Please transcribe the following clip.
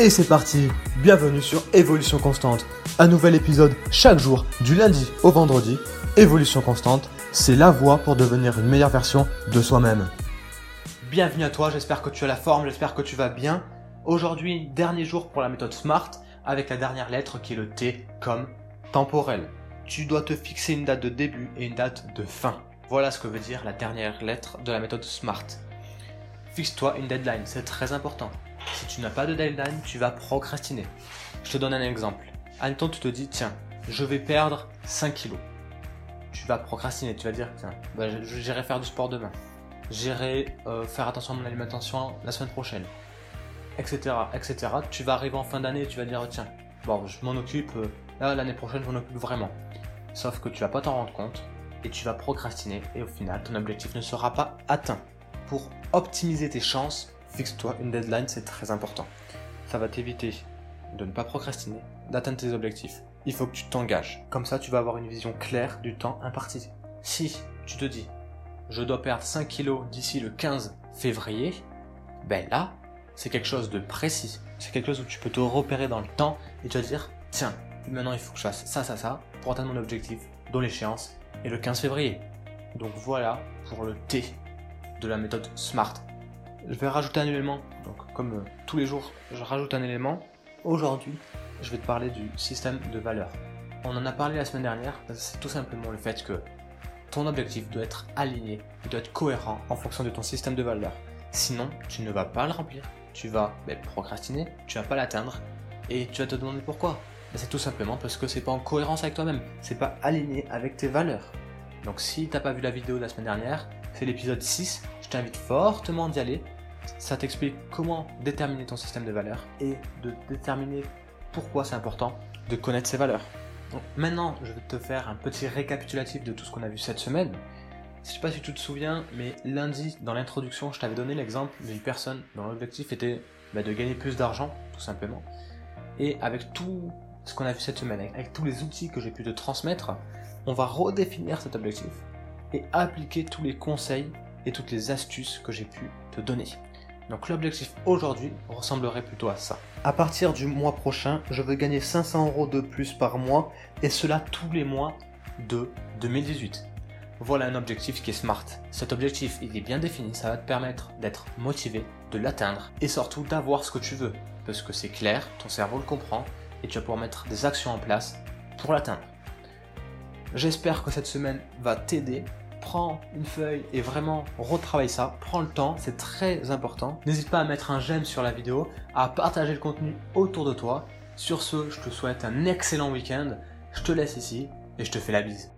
Et c'est parti Bienvenue sur Évolution Constante. Un nouvel épisode chaque jour, du lundi au vendredi. Évolution Constante, c'est la voie pour devenir une meilleure version de soi-même. Bienvenue à toi, j'espère que tu as la forme, j'espère que tu vas bien. Aujourd'hui, dernier jour pour la méthode SMART, avec la dernière lettre qui est le T comme temporel. Tu dois te fixer une date de début et une date de fin. Voilà ce que veut dire la dernière lettre de la méthode SMART. Fixe-toi une deadline, c'est très important. Tu n'as pas de deadline, tu vas procrastiner. Je te donne un exemple. Admettons, tu te dis, tiens, je vais perdre 5 kilos. Tu vas procrastiner, tu vas dire, tiens, bah, j'irai faire du sport demain. J'irai euh, faire attention à mon alimentation la semaine prochaine. Etc. etc. Tu vas arriver en fin d'année et tu vas dire, tiens, bon, je m'en occupe, euh, là, l'année prochaine, je m'en occupe vraiment. Sauf que tu vas pas t'en rendre compte et tu vas procrastiner et au final, ton objectif ne sera pas atteint. Pour optimiser tes chances, Fixe-toi une deadline, c'est très important. Ça va t'éviter de ne pas procrastiner, d'atteindre tes objectifs. Il faut que tu t'engages. Comme ça, tu vas avoir une vision claire du temps imparti. Si tu te dis, je dois perdre 5 kilos d'ici le 15 février, ben là, c'est quelque chose de précis. C'est quelque chose où tu peux te repérer dans le temps et te dire, tiens, maintenant il faut que je fasse ça, ça, ça pour atteindre mon objectif, dont l'échéance est le 15 février. Donc voilà pour le T de la méthode SMART je vais rajouter un élément. Donc, comme euh, tous les jours, je rajoute un élément. Aujourd'hui, je vais te parler du système de valeurs. On en a parlé la semaine dernière. C'est tout simplement le fait que ton objectif doit être aligné, doit être cohérent en fonction de ton système de valeurs. Sinon, tu ne vas pas le remplir. Tu vas ben, procrastiner, tu vas pas l'atteindre et tu vas te demander pourquoi. Ben, c'est tout simplement parce que c'est pas en cohérence avec toi-même. C'est pas aligné avec tes valeurs. Donc si t'as pas vu la vidéo de la semaine dernière, c'est l'épisode 6. Je t'invite fortement d'y aller ça t'explique comment déterminer ton système de valeurs et de déterminer pourquoi c'est important de connaître ces valeurs. Maintenant, je vais te faire un petit récapitulatif de tout ce qu'on a vu cette semaine. Je sais pas si tu te souviens, mais lundi, dans l'introduction, je t'avais donné l'exemple d'une personne dont l'objectif était bah, de gagner plus d'argent, tout simplement. Et avec tout ce qu'on a vu cette semaine, avec tous les outils que j'ai pu te transmettre, on va redéfinir cet objectif et appliquer tous les conseils toutes les astuces que j'ai pu te donner. Donc l'objectif aujourd'hui ressemblerait plutôt à ça. À partir du mois prochain, je veux gagner 500 euros de plus par mois et cela tous les mois de 2018. Voilà un objectif qui est smart. Cet objectif, il est bien défini, ça va te permettre d'être motivé, de l'atteindre et surtout d'avoir ce que tu veux. Parce que c'est clair, ton cerveau le comprend et tu vas pouvoir mettre des actions en place pour l'atteindre. J'espère que cette semaine va t'aider prends une feuille et vraiment retravaille ça, prends le temps, c'est très important. N'hésite pas à mettre un j'aime sur la vidéo, à partager le contenu autour de toi. Sur ce, je te souhaite un excellent week-end, je te laisse ici et je te fais la bise.